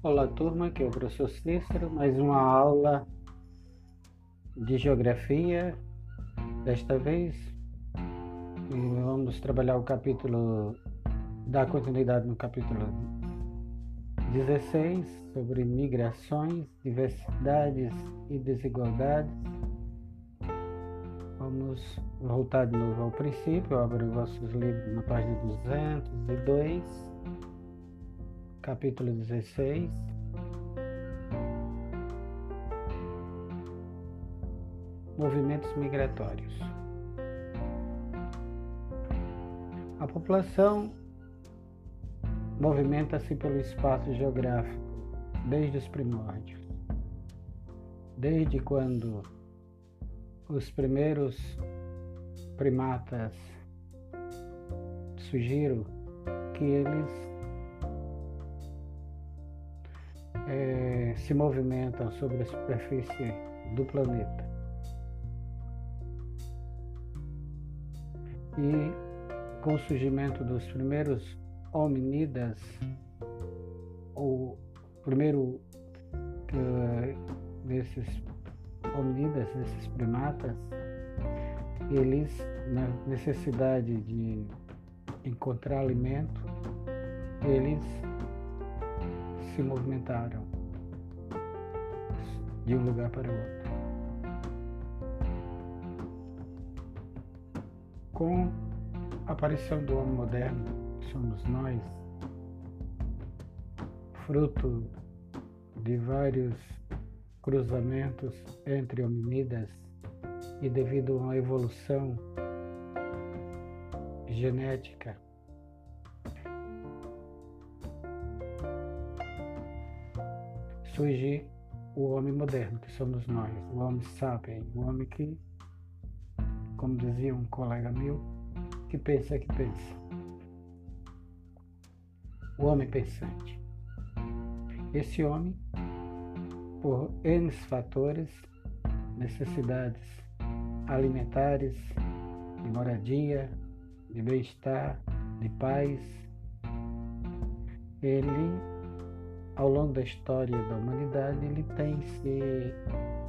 Olá turma, aqui é o professor Cícero, mais uma aula de geografia. Desta vez vamos trabalhar o capítulo, dar continuidade no capítulo 16 sobre migrações, diversidades e desigualdades. Vamos voltar de novo ao princípio, abro vossos livros na página 202 capítulo 16. Movimentos migratórios. A população movimenta-se pelo espaço geográfico desde os primórdios. Desde quando os primeiros primatas surgiram, que eles é, se movimentam sobre a superfície do planeta. E com o surgimento dos primeiros hominidas, o primeiro uh, desses hominidas, desses primatas, eles, na necessidade de encontrar alimento, eles se movimentaram de um lugar para outro. Com a aparição do homem moderno, que somos nós, fruto de vários cruzamentos entre hominidas e devido a uma evolução genética surge o homem moderno, que somos nós, o homem sapien, o homem que, como dizia um colega meu, que pensa que pensa. O homem pensante. Esse homem, por N fatores, necessidades alimentares, de moradia, de bem-estar, de paz, ele ao longo da história da humanidade, ele tem se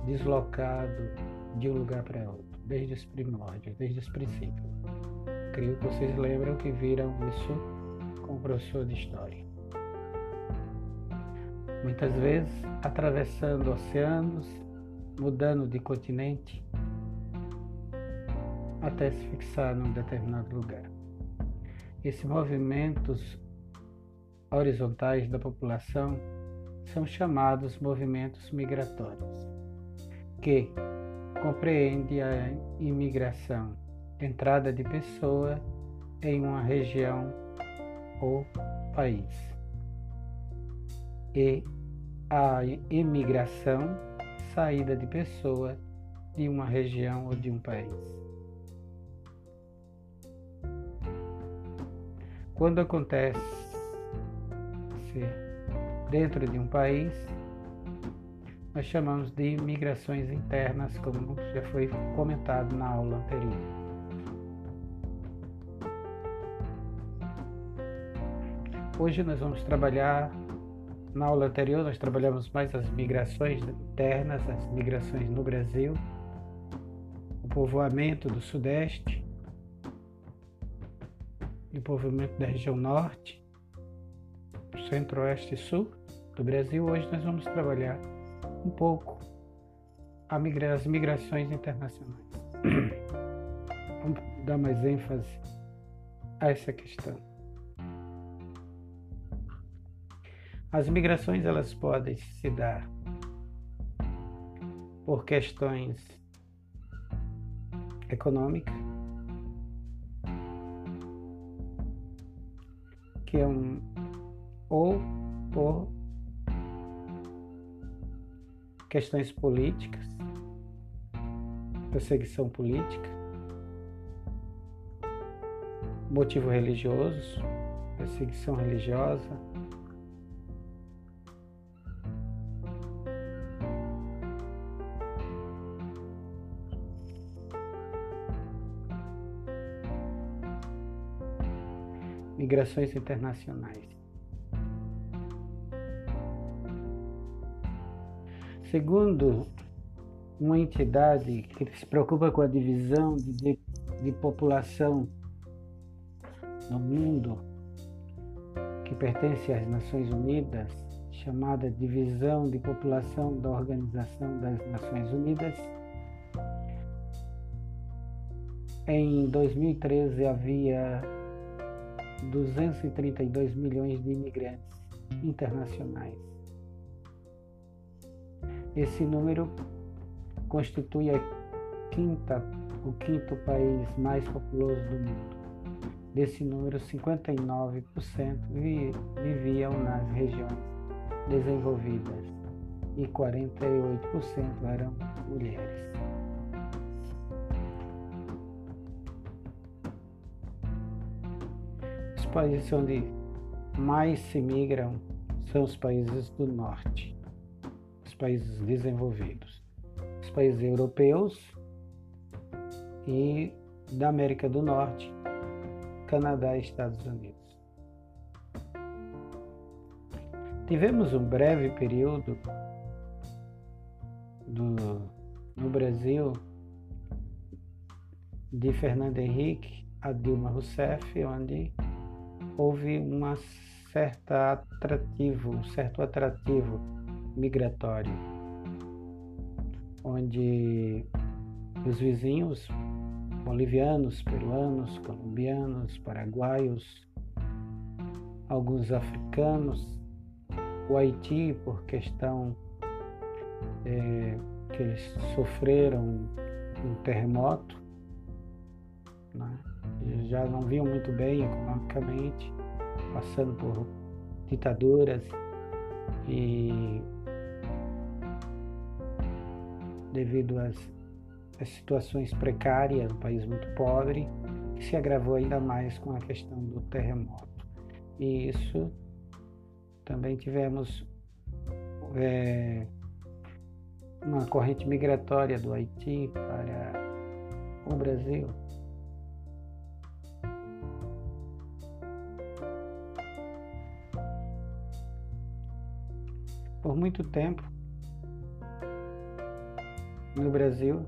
deslocado de um lugar para outro, desde os primórdios, desde os princípios. Creio que vocês lembram que viram isso com o professor de História. Muitas vezes atravessando oceanos, mudando de continente, até se fixar num determinado lugar. Esses movimentos horizontais da população são chamados movimentos migratórios, que compreende a imigração, entrada de pessoa em uma região ou país, e a imigração, saída de pessoa de uma região ou de um país. Quando acontece dentro de um país, nós chamamos de migrações internas, como já foi comentado na aula anterior. Hoje nós vamos trabalhar, na aula anterior nós trabalhamos mais as migrações internas, as migrações no Brasil, o povoamento do Sudeste, o povoamento da região Norte, centro-oeste e sul do Brasil, hoje nós vamos trabalhar um pouco as migrações internacionais. Vamos dar mais ênfase a essa questão. As migrações elas podem se dar por questões econômicas, que é um, ou por questões políticas, perseguição política, motivo religioso, perseguição religiosa, migrações internacionais. Segundo uma entidade que se preocupa com a divisão de, de, de população no mundo, que pertence às Nações Unidas, chamada Divisão de População da Organização das Nações Unidas, em 2013 havia 232 milhões de imigrantes internacionais. Esse número constitui a quinta, o quinto país mais populoso do mundo. Desse número, 59% viviam nas regiões desenvolvidas e 48% eram mulheres. Os países onde mais se migram são os países do norte, países desenvolvidos, os países europeus e da América do Norte, Canadá e Estados Unidos. Tivemos um breve período do, no Brasil de Fernando Henrique a Dilma Rousseff, onde houve uma certa atrativo, um certo atrativo migratório, onde os vizinhos bolivianos, peruanos, colombianos, paraguaios, alguns africanos, o Haiti por questão é, que eles sofreram um terremoto, né? já não viam muito bem economicamente, passando por ditaduras e devido às as situações precárias, um país muito pobre, que se agravou ainda mais com a questão do terremoto. E isso também tivemos é, uma corrente migratória do Haiti para o Brasil. Por muito tempo, no Brasil,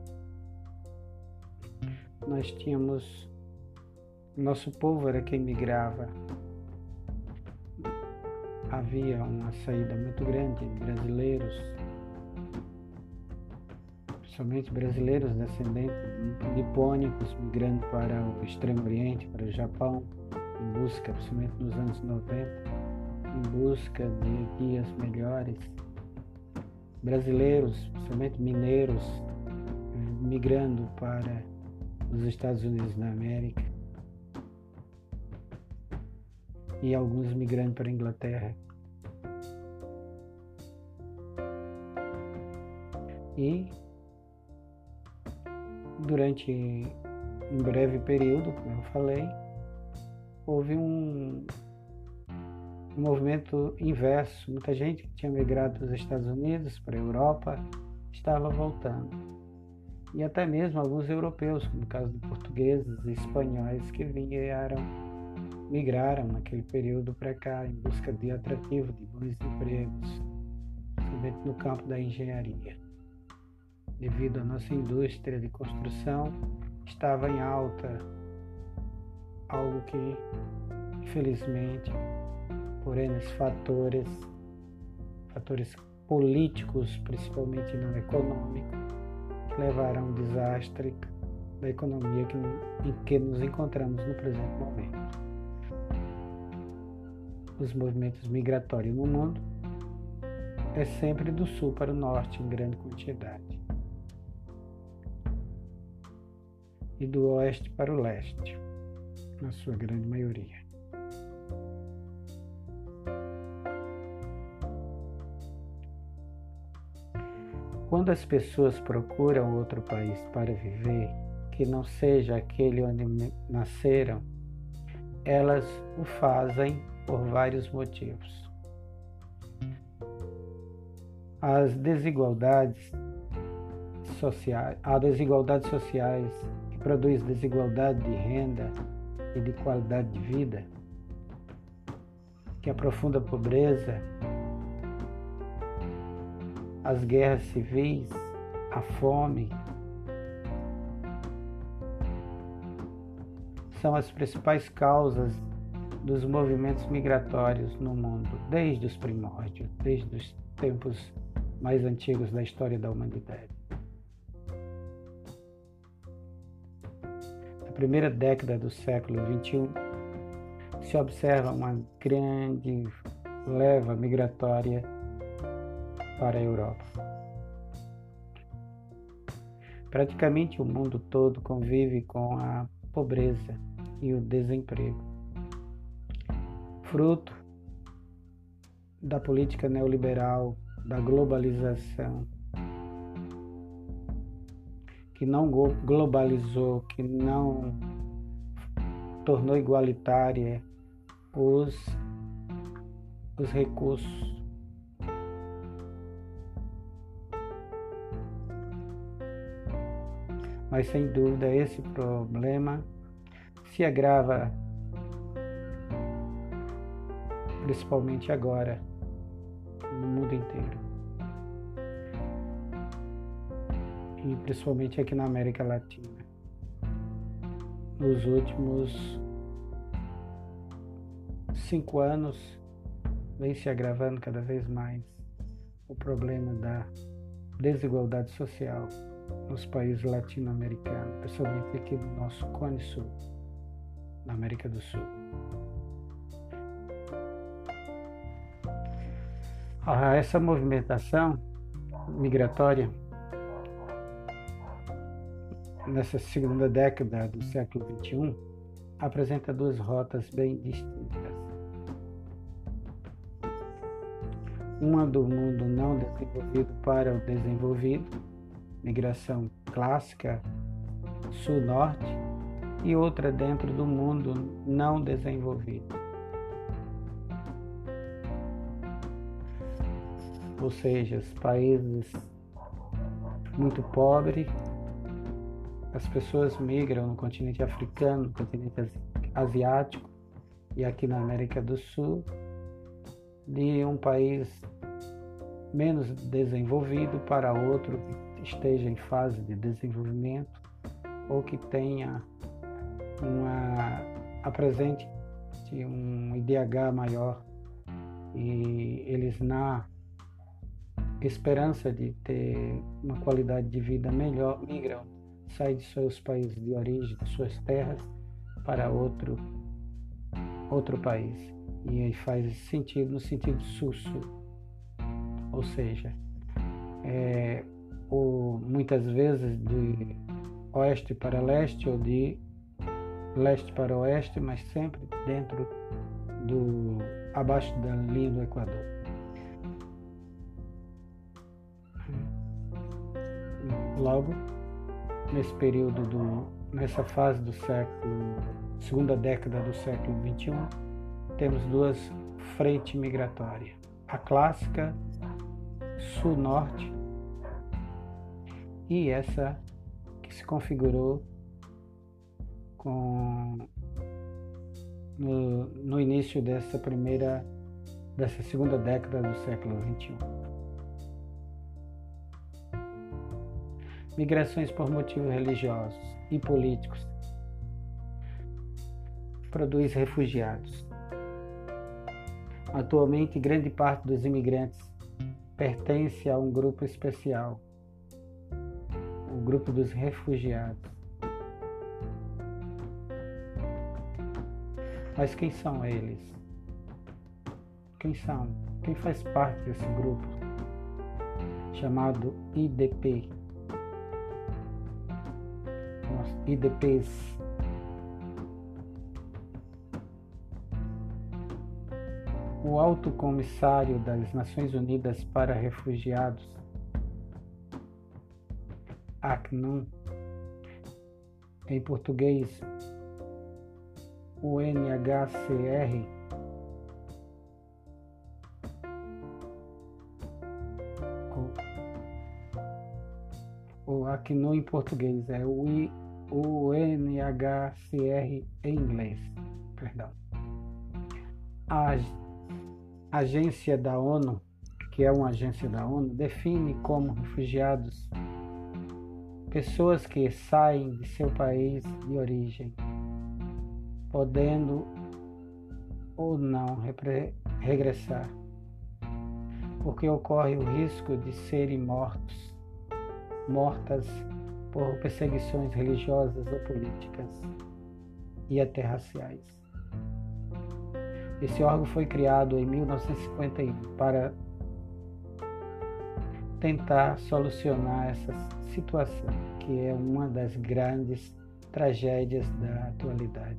nós tínhamos. Nosso povo era quem migrava. Havia uma saída muito grande de brasileiros, principalmente brasileiros descendentes nipônicos, migrando para o Extremo Oriente, para o Japão, em busca, principalmente nos anos 90, em busca de dias melhores. Brasileiros, principalmente mineiros, migrando para nos Estados Unidos da América e alguns migrando para a Inglaterra. E durante um breve período, como eu falei, houve um, um movimento inverso. Muita gente que tinha migrado dos Estados Unidos para a Europa estava voltando e até mesmo alguns europeus, como o caso de portugueses e espanhóis que vieram, migraram naquele período para cá em busca de atrativo, de bons empregos, principalmente no campo da engenharia. Devido à nossa indústria de construção, estava em alta, algo que, infelizmente, por N fatores, fatores políticos, principalmente não econômicos, levaram a um desastre da economia que, em que nos encontramos no presente momento. Os movimentos migratórios no mundo é sempre do sul para o norte em grande quantidade e do oeste para o leste, na sua grande maioria. Quando as pessoas procuram outro país para viver, que não seja aquele onde nasceram, elas o fazem por vários motivos. As desigualdades sociais, a desigualdades sociais que produz desigualdade de renda e de qualidade de vida, que aprofunda a pobreza as guerras civis, a fome, são as principais causas dos movimentos migratórios no mundo, desde os primórdios, desde os tempos mais antigos da história da humanidade. Na primeira década do século XXI, se observa uma grande leva migratória para a Europa. Praticamente o mundo todo convive com a pobreza e o desemprego, fruto da política neoliberal, da globalização, que não globalizou, que não tornou igualitária os, os recursos. Mas sem dúvida esse problema se agrava principalmente agora no mundo inteiro. E principalmente aqui na América Latina. Nos últimos cinco anos vem se agravando cada vez mais o problema da desigualdade social nos países latino-americanos, principalmente aqui no nosso Cone Sul, na América do Sul. Ah, essa movimentação migratória nessa segunda década do século XXI apresenta duas rotas bem distintas. Uma do mundo não desenvolvido para o desenvolvido, migração clássica sul-norte, e outra dentro do mundo não desenvolvido. Ou seja, os países muito pobres as pessoas migram no continente africano, no continente asiático e aqui na América do Sul de um país menos desenvolvido para outro esteja em fase de desenvolvimento ou que tenha uma apresente um IDH maior e eles na esperança de ter uma qualidade de vida melhor migram sai de seus países de origem, de suas terras, para outro, outro país. E aí faz sentido no sentido sul-sul. Ou seja, é, ou muitas vezes de oeste para leste ou de leste para oeste, mas sempre dentro do abaixo da linha do Equador. Logo, nesse período do, nessa fase do século, segunda década do século XXI, temos duas frentes migratórias. A clássica sul-norte e essa que se configurou com no, no início dessa primeira dessa segunda década do século XXI. migrações por motivos religiosos e políticos, produz refugiados. Atualmente, grande parte dos imigrantes pertence a um grupo especial, grupo dos refugiados. Mas quem são eles? Quem são? Quem faz parte desse grupo? Chamado IDP IDPs. O Alto Comissário das Nações Unidas para Refugiados, ACNUM, em português, UNHCR, o ACNUM em português é o UNHCR em inglês, perdão. A Agência da ONU que é uma agência da ONU, define como refugiados pessoas que saem de seu país de origem, podendo ou não regressar, porque ocorre o risco de serem mortos, mortas por perseguições religiosas ou políticas e até raciais. Esse órgão foi criado em 1951 para tentar solucionar essa situação, que é uma das grandes tragédias da atualidade.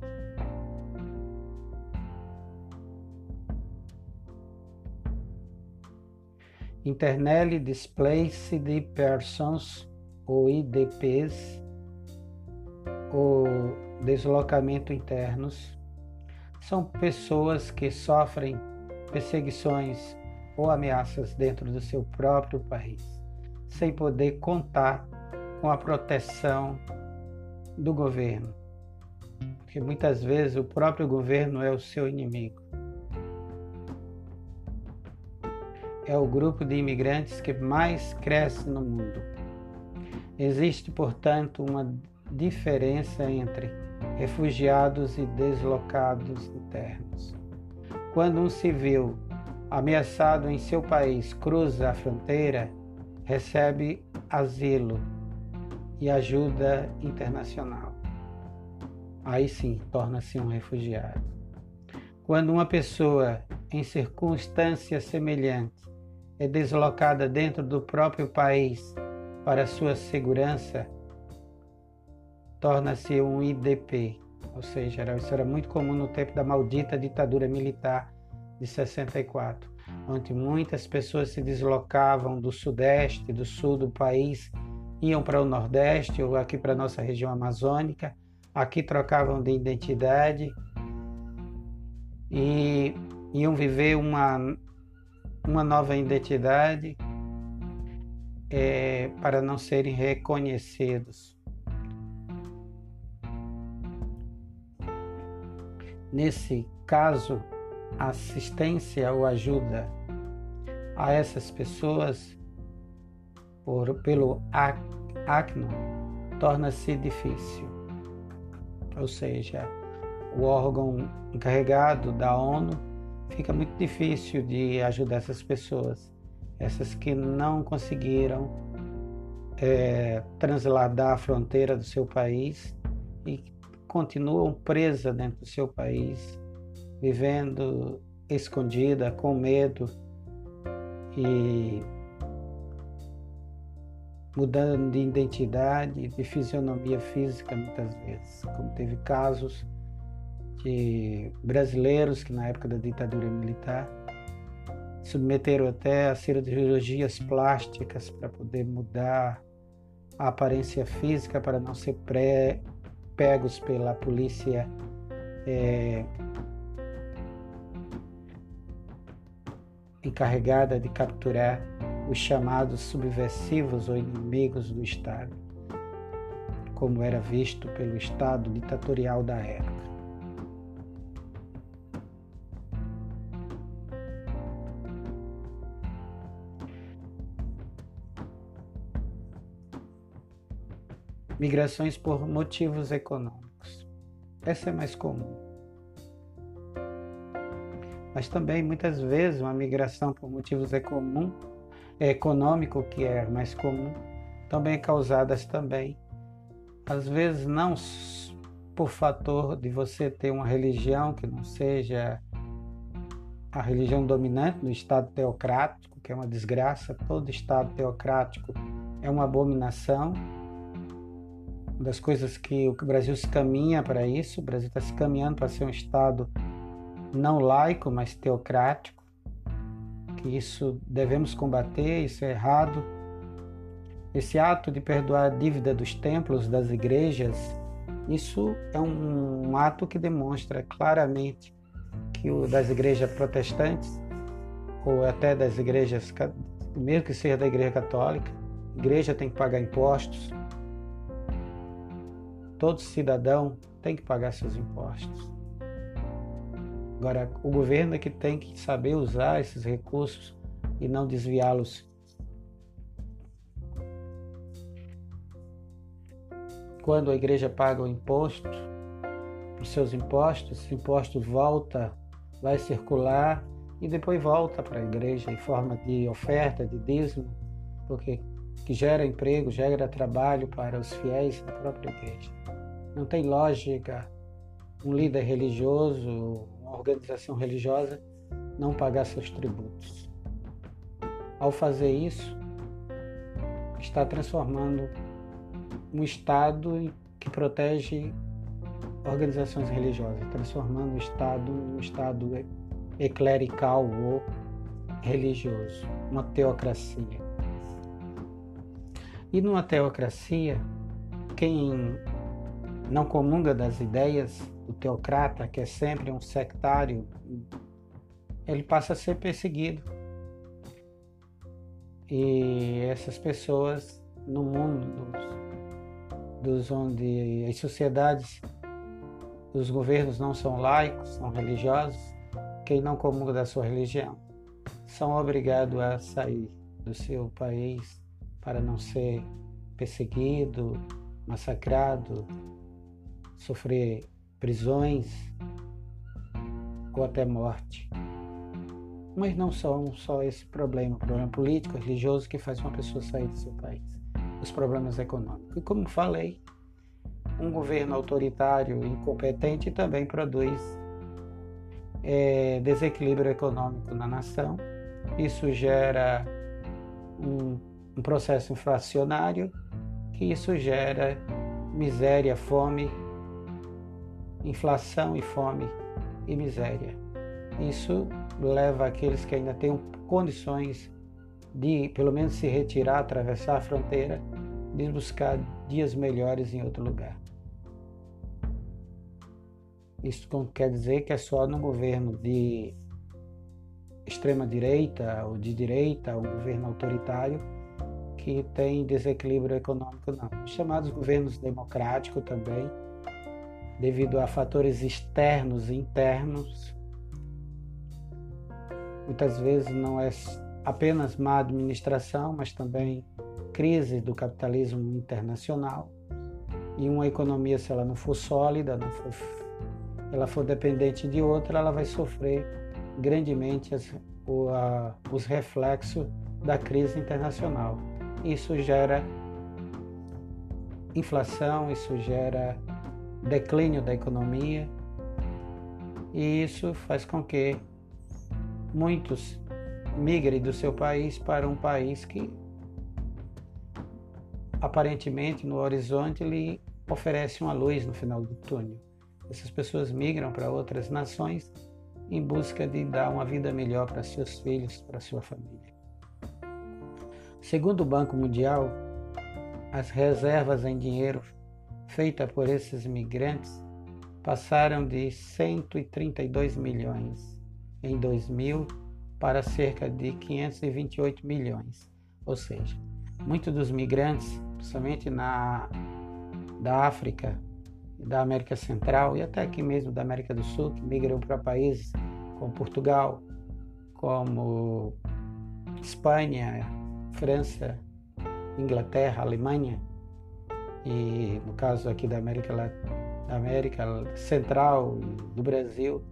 Internally Displaced Persons, ou IDPs, ou deslocamento internos, são pessoas que sofrem perseguições ou ameaças dentro do seu próprio país, sem poder contar com a proteção do governo. Porque muitas vezes o próprio governo é o seu inimigo. É o grupo de imigrantes que mais cresce no mundo. Existe, portanto, uma diferença entre refugiados e deslocados internos. Quando um civil ameaçado em seu país cruza a fronteira, recebe asilo e ajuda internacional. Aí sim, torna-se um refugiado. Quando uma pessoa em circunstâncias semelhantes é deslocada dentro do próprio país para sua segurança, torna-se um IDP, ou seja, isso era muito comum no tempo da maldita ditadura militar de 64, onde muitas pessoas se deslocavam do sudeste, do sul do país, iam para o nordeste ou aqui para a nossa região amazônica, aqui trocavam de identidade e iam viver uma, uma nova identidade é, para não serem reconhecidos. Nesse caso, assistência ou ajuda a essas pessoas por, pelo ACNO torna-se difícil. Ou seja, o órgão encarregado da ONU fica muito difícil de ajudar essas pessoas essas que não conseguiram é, transladar a fronteira do seu país e continuam presas dentro do seu país, vivendo escondida, com medo e mudando de identidade, de fisionomia física muitas vezes, como teve casos de brasileiros que na época da ditadura militar submeteram até a cirurgias plásticas para poder mudar a aparência física para não ser pré, pegos pela polícia é, encarregada de capturar os chamados subversivos ou inimigos do Estado, como era visto pelo Estado ditatorial da época. Migrações por motivos econômicos. Essa é mais comum. Mas também, muitas vezes, uma migração por motivos é comum, é econômico, que é mais comum, também causadas também, às vezes não por fator de você ter uma religião que não seja a religião dominante no Estado teocrático, que é uma desgraça, todo Estado teocrático é uma abominação, uma das coisas que o Brasil se caminha para isso, o Brasil está se caminhando para ser um Estado não laico, mas teocrático, que isso devemos combater, isso é errado. Esse ato de perdoar a dívida dos templos, das igrejas, isso é um, um ato que demonstra claramente que o das igrejas protestantes, ou até das igrejas, mesmo que seja da igreja católica, a igreja tem que pagar impostos, Todo cidadão tem que pagar seus impostos. Agora, o governo é que tem que saber usar esses recursos e não desviá-los. Quando a igreja paga o imposto, os seus impostos, esse imposto volta, vai circular e depois volta para a igreja em forma de oferta, de dízimo, porque que gera emprego, gera trabalho para os fiéis da própria igreja. Não tem lógica um líder religioso, organização religiosa não pagar seus tributos. Ao fazer isso, está transformando um Estado que protege organizações religiosas, transformando o Estado num Estado eclerical ou religioso, uma teocracia. E numa teocracia, quem não comunga das ideias do teocrata, que é sempre um sectário, ele passa a ser perseguido. E essas pessoas no mundo dos, dos onde as sociedades, os governos não são laicos, são religiosos, quem não comunga da sua religião são obrigados a sair do seu país para não ser perseguido, massacrado, sofrer prisões ou até morte. Mas não são só esse problema, o problema político, religioso que faz uma pessoa sair do seu país, os problemas econômicos. E como falei, um governo autoritário e incompetente também produz é, desequilíbrio econômico na nação. Isso gera um, um processo inflacionário, que isso gera miséria, fome, inflação e fome e miséria. Isso leva aqueles que ainda têm condições de, pelo menos, se retirar, atravessar a fronteira, de buscar dias melhores em outro lugar. Isso quer dizer que é só no governo de extrema direita ou de direita, um governo autoritário, que tem desequilíbrio econômico, não. Os chamados governos democráticos também, devido a fatores externos e internos, muitas vezes não é apenas má administração, mas também crise do capitalismo internacional. E uma economia, se ela não for sólida, não for, ela for dependente de outra, ela vai sofrer grandemente as, o, a, os reflexos da crise internacional. Isso gera inflação, isso gera declínio da economia e isso faz com que muitos migrem do seu país para um país que aparentemente no horizonte lhe oferece uma luz no final do túnel. Essas pessoas migram para outras nações em busca de dar uma vida melhor para seus filhos, para sua família. Segundo o Banco Mundial, as reservas em dinheiro feitas por esses migrantes passaram de 132 milhões em 2000 para cerca de 528 milhões. Ou seja, muitos dos migrantes, principalmente na da África, da América Central e até aqui mesmo da América do Sul, que migram para países como Portugal, como Espanha, França, Inglaterra, Alemanha e no caso aqui da América da América Central do Brasil,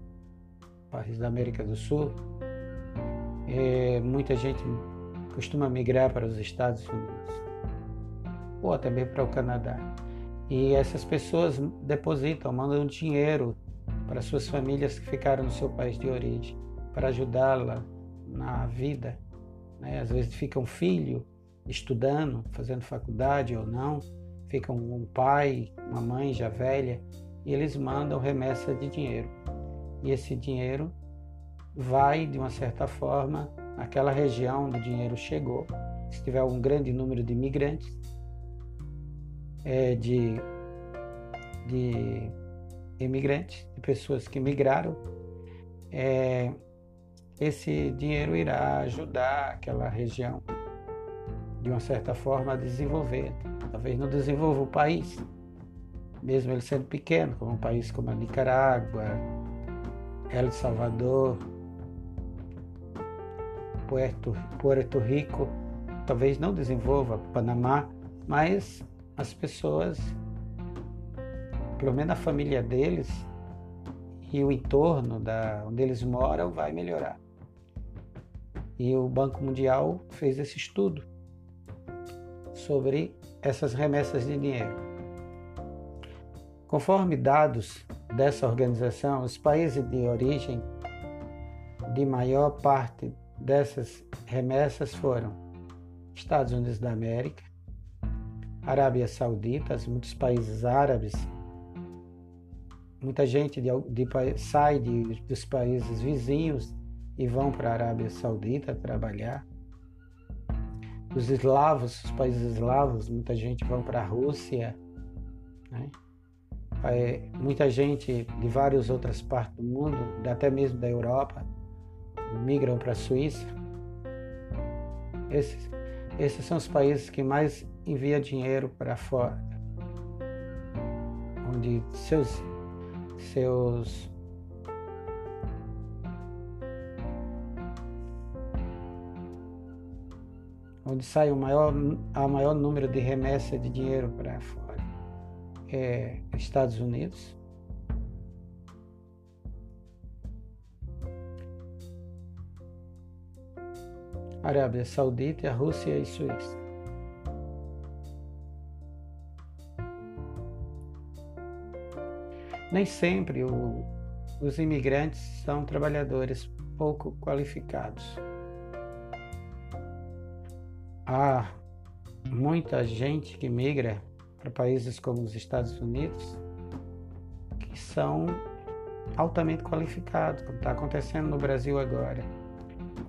países da América do Sul, é, muita gente costuma migrar para os Estados Unidos ou até mesmo para o Canadá. E essas pessoas depositam, mandam dinheiro para suas famílias que ficaram no seu país de origem, para ajudá-la na vida. Né? Às vezes fica um filho estudando, fazendo faculdade ou não, fica um pai, uma mãe já velha, e eles mandam remessa de dinheiro. E esse dinheiro vai, de uma certa forma, naquela região onde o dinheiro chegou. Se tiver um grande número de imigrantes, é, de, de imigrantes, de pessoas que migraram, é, esse dinheiro irá ajudar aquela região, de uma certa forma, a desenvolver. Talvez não desenvolva o país, mesmo ele sendo pequeno, como um país como a Nicarágua, El Salvador, Puerto, Puerto Rico talvez não desenvolva, Panamá, mas as pessoas, pelo menos a família deles e o entorno da, onde eles moram vai melhorar. E o Banco Mundial fez esse estudo sobre essas remessas de dinheiro. Conforme dados dessa organização, os países de origem de maior parte dessas remessas foram Estados Unidos da América, Arábia Saudita, muitos países árabes, muita gente de, de, sai de, dos países vizinhos e vão para a Arábia Saudita trabalhar. Os eslavos, os países eslavos, muita gente vão para a Rússia. Né? É, muita gente de várias outras partes do mundo, até mesmo da Europa, migram para a Suíça. Esses, esses são os países que mais envia dinheiro para fora, onde seus seus onde sai o maior, a maior número de remessa de dinheiro para fora é Estados Unidos. Arábia Saudita, Rússia e Suíça. Nem sempre o, os imigrantes são trabalhadores pouco qualificados. Há muita gente que migra para países como os Estados Unidos que são altamente qualificados, como está acontecendo no Brasil agora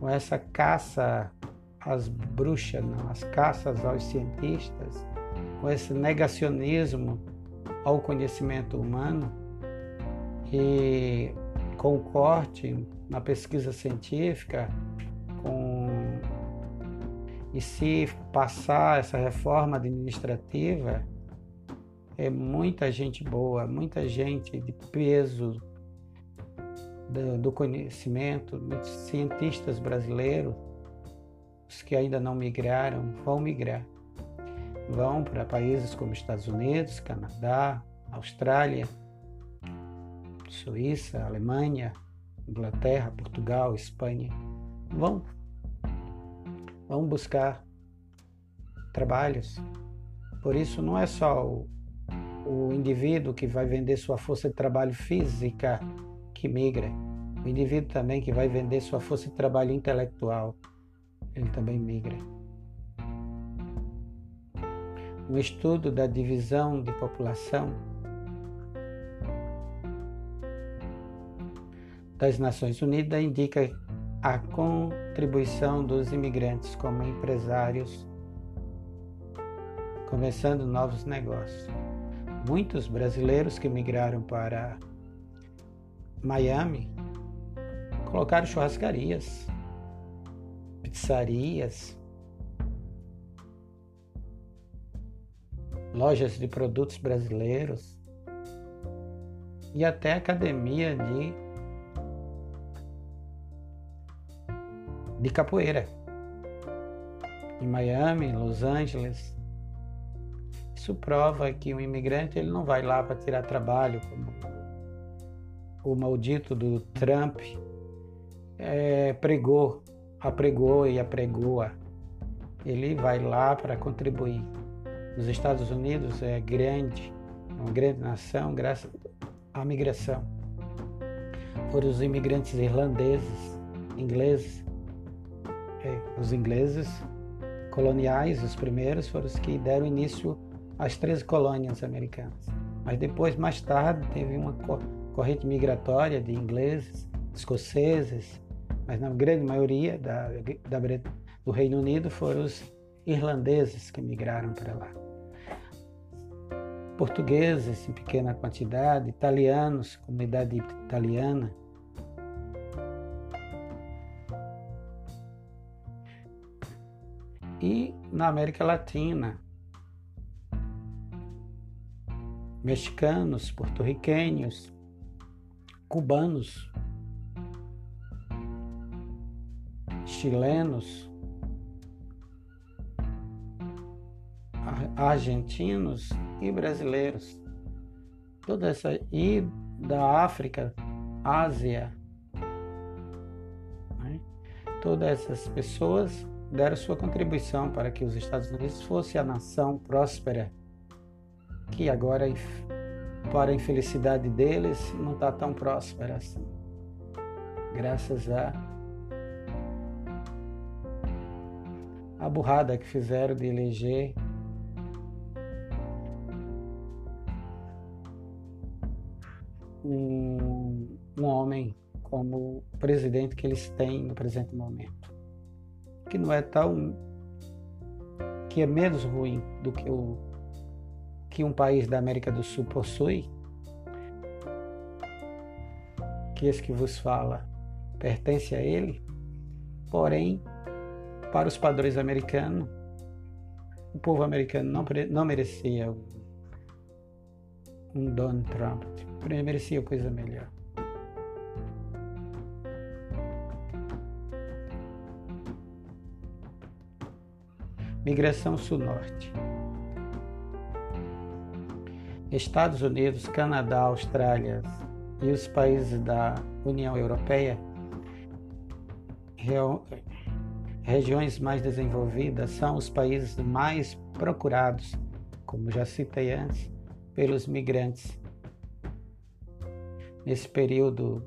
com essa caça às bruxas, não, as caças aos cientistas, com esse negacionismo ao conhecimento humano e com o corte na pesquisa científica, com e se passar essa reforma administrativa, é muita gente boa, muita gente de peso do, do conhecimento, muitos cientistas brasileiros, os que ainda não migraram, vão migrar. Vão para países como Estados Unidos, Canadá, Austrália, Suíça, Alemanha, Inglaterra, Portugal, Espanha. Vão. Vão buscar trabalhos. Por isso, não é só o, o indivíduo que vai vender sua força de trabalho física que migra, o indivíduo também que vai vender sua força de trabalho intelectual, ele também migra. Um estudo da divisão de população das Nações Unidas indica a contribuição dos imigrantes como empresários, começando novos negócios. Muitos brasileiros que migraram para Miami, colocaram churrascarias, pizzarias, lojas de produtos brasileiros e até academia de, de capoeira em Miami, Los Angeles. Isso prova que o imigrante ele não vai lá para tirar trabalho como o maldito do Trump é, pregou, apregou e apregoa. Ele vai lá para contribuir. Os Estados Unidos é grande, uma grande nação graças à migração. Foram os imigrantes irlandeses, ingleses, é, os ingleses coloniais, os primeiros, foram os que deram início às 13 colônias americanas. Mas depois, mais tarde, teve uma corrente migratória de ingleses, escoceses, mas na grande maioria da, da, do Reino Unido foram os irlandeses que migraram para lá. Portugueses em pequena quantidade, italianos, comunidade italiana. E na América Latina, mexicanos, porto-riquenhos, cubanos. chilenos, argentinos e brasileiros. Toda essa e da África, Ásia, né? todas essas pessoas deram sua contribuição para que os Estados Unidos fosse a nação próspera que agora, para a infelicidade deles, não está tão próspera assim. Graças a a burrada que fizeram de eleger um, um homem como presidente que eles têm no presente momento, que não é tão que é menos ruim do que o que um país da América do Sul possui, que esse que vos fala pertence a ele, porém, para os padrões americanos, o povo americano não, não merecia um, Donald Trump, merecia coisa melhor. Migração Sul-Norte. Estados Unidos, Canadá, Austrália e os países da União Europeia, regiões mais desenvolvidas, são os países mais procurados, como já citei antes, pelos migrantes. Nesse período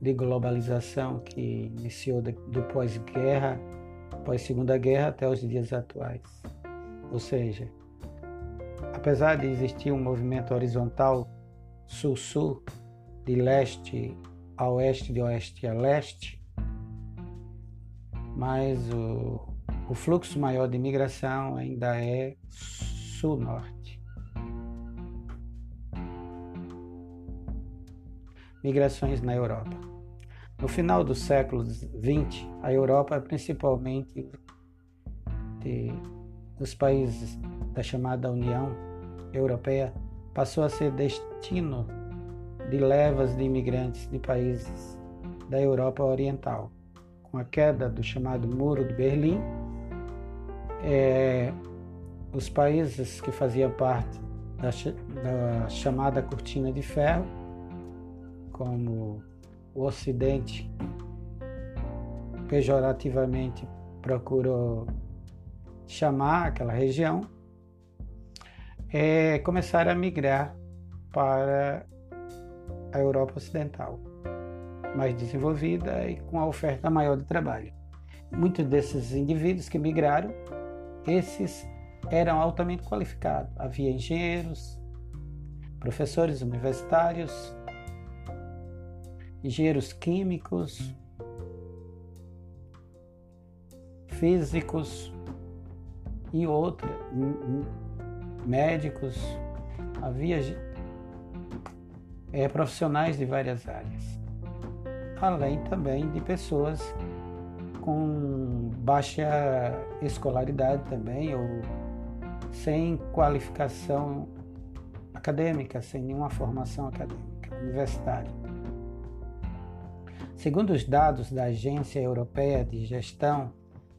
de globalização que iniciou do pós-guerra, pós-segunda guerra até os dias atuais. Ou seja, Apesar de existir um movimento horizontal sul-sul, de leste a oeste, de oeste a leste, mas o, o fluxo maior de migração ainda é sul-norte. Migrações na Europa. No final do século XX, a Europa, principalmente de, os países da chamada União europeia passou a ser destino de levas de imigrantes de países da Europa Oriental. Com a queda do chamado Muro de Berlim, é, os países que faziam parte da, da chamada Cortina de Ferro, como o Ocidente pejorativamente procurou chamar aquela região, é, começaram a migrar para a Europa Ocidental, mais desenvolvida e com a oferta maior de trabalho. Muitos desses indivíduos que migraram, esses eram altamente qualificados. Havia engenheiros, professores universitários, engenheiros químicos, físicos e outros médicos, havia é, profissionais de várias áreas, além também de pessoas com baixa escolaridade também ou sem qualificação acadêmica, sem nenhuma formação acadêmica universitária. Segundo os dados da Agência Europeia de Gestão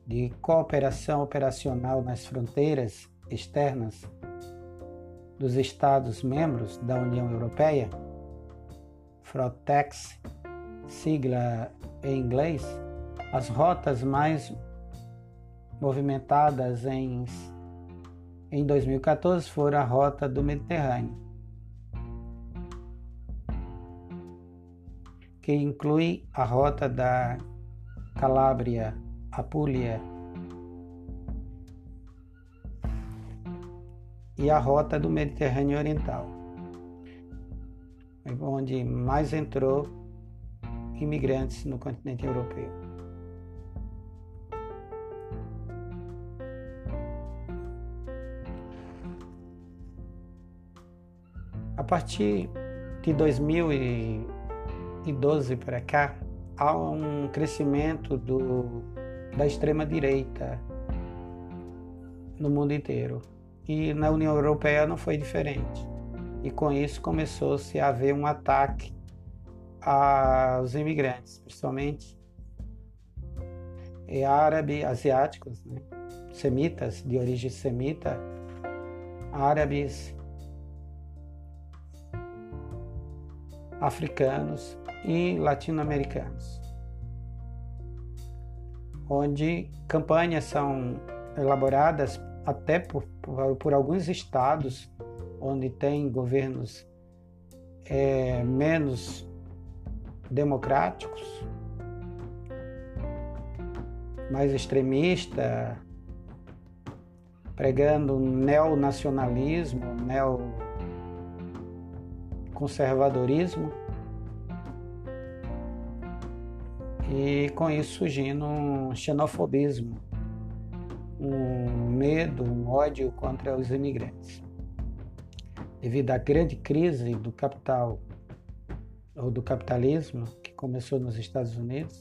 de Cooperação Operacional nas Fronteiras Externas, dos Estados-membros da União Europeia, Frontex, sigla em inglês, as rotas mais movimentadas em, em 2014 foram a rota do Mediterrâneo, que inclui a rota da Calábria, Apulia, e a rota do Mediterrâneo Oriental, onde mais entrou imigrantes no continente europeu. A partir de 2012 para cá, há um crescimento do, da extrema direita no mundo inteiro. E na União Europeia não foi diferente. E com isso começou-se a haver um ataque aos imigrantes, principalmente é árabe, asiáticos, né? semitas, de origem semita, árabes, africanos e latino-americanos, onde campanhas são elaboradas até por, por, alguns estados onde tem governos é, menos democráticos, mais extremista, pregando neonacionalismo, neoconservadorismo. E com isso surgindo um xenofobismo, um medo, um ódio contra os imigrantes. Devido à grande crise do capital ou do capitalismo que começou nos Estados Unidos,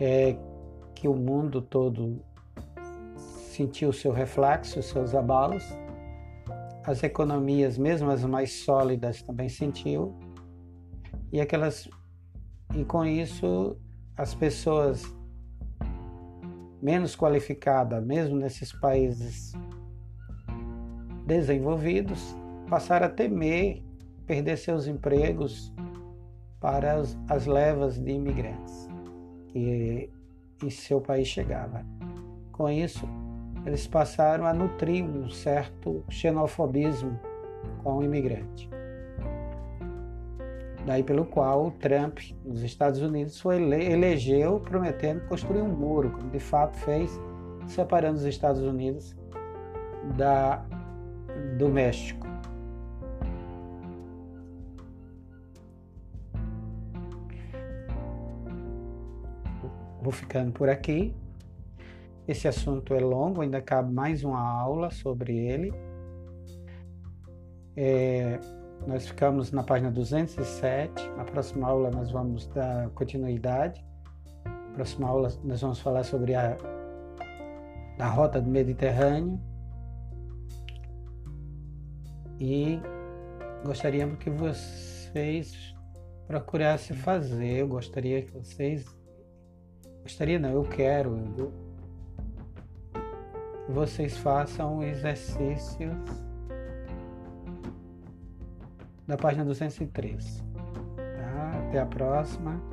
é que o mundo todo sentiu seu reflexo, seus abalos. As economias, mesmo as mais sólidas, também sentiu. E aquelas e com isso as pessoas menos qualificadas, mesmo nesses países desenvolvidos, passaram a temer perder seus empregos para as, as levas de imigrantes que em seu país chegava. Com isso, eles passaram a nutrir um certo xenofobismo com o imigrante. Daí pelo qual o Trump, nos Estados Unidos, foi ele elegeu prometendo construir um muro, como de fato fez, separando os Estados Unidos da, do México. Vou ficando por aqui. Esse assunto é longo, ainda cabe mais uma aula sobre ele. É, nós ficamos na página 207. Na próxima aula nós vamos dar continuidade. Na próxima aula nós vamos falar sobre a, a rota do Mediterrâneo. E gostaríamos que vocês procurassem fazer. Eu gostaria que vocês Gostaria não, eu quero. Eu, que vocês façam exercícios da página 203. Tá? Até a próxima.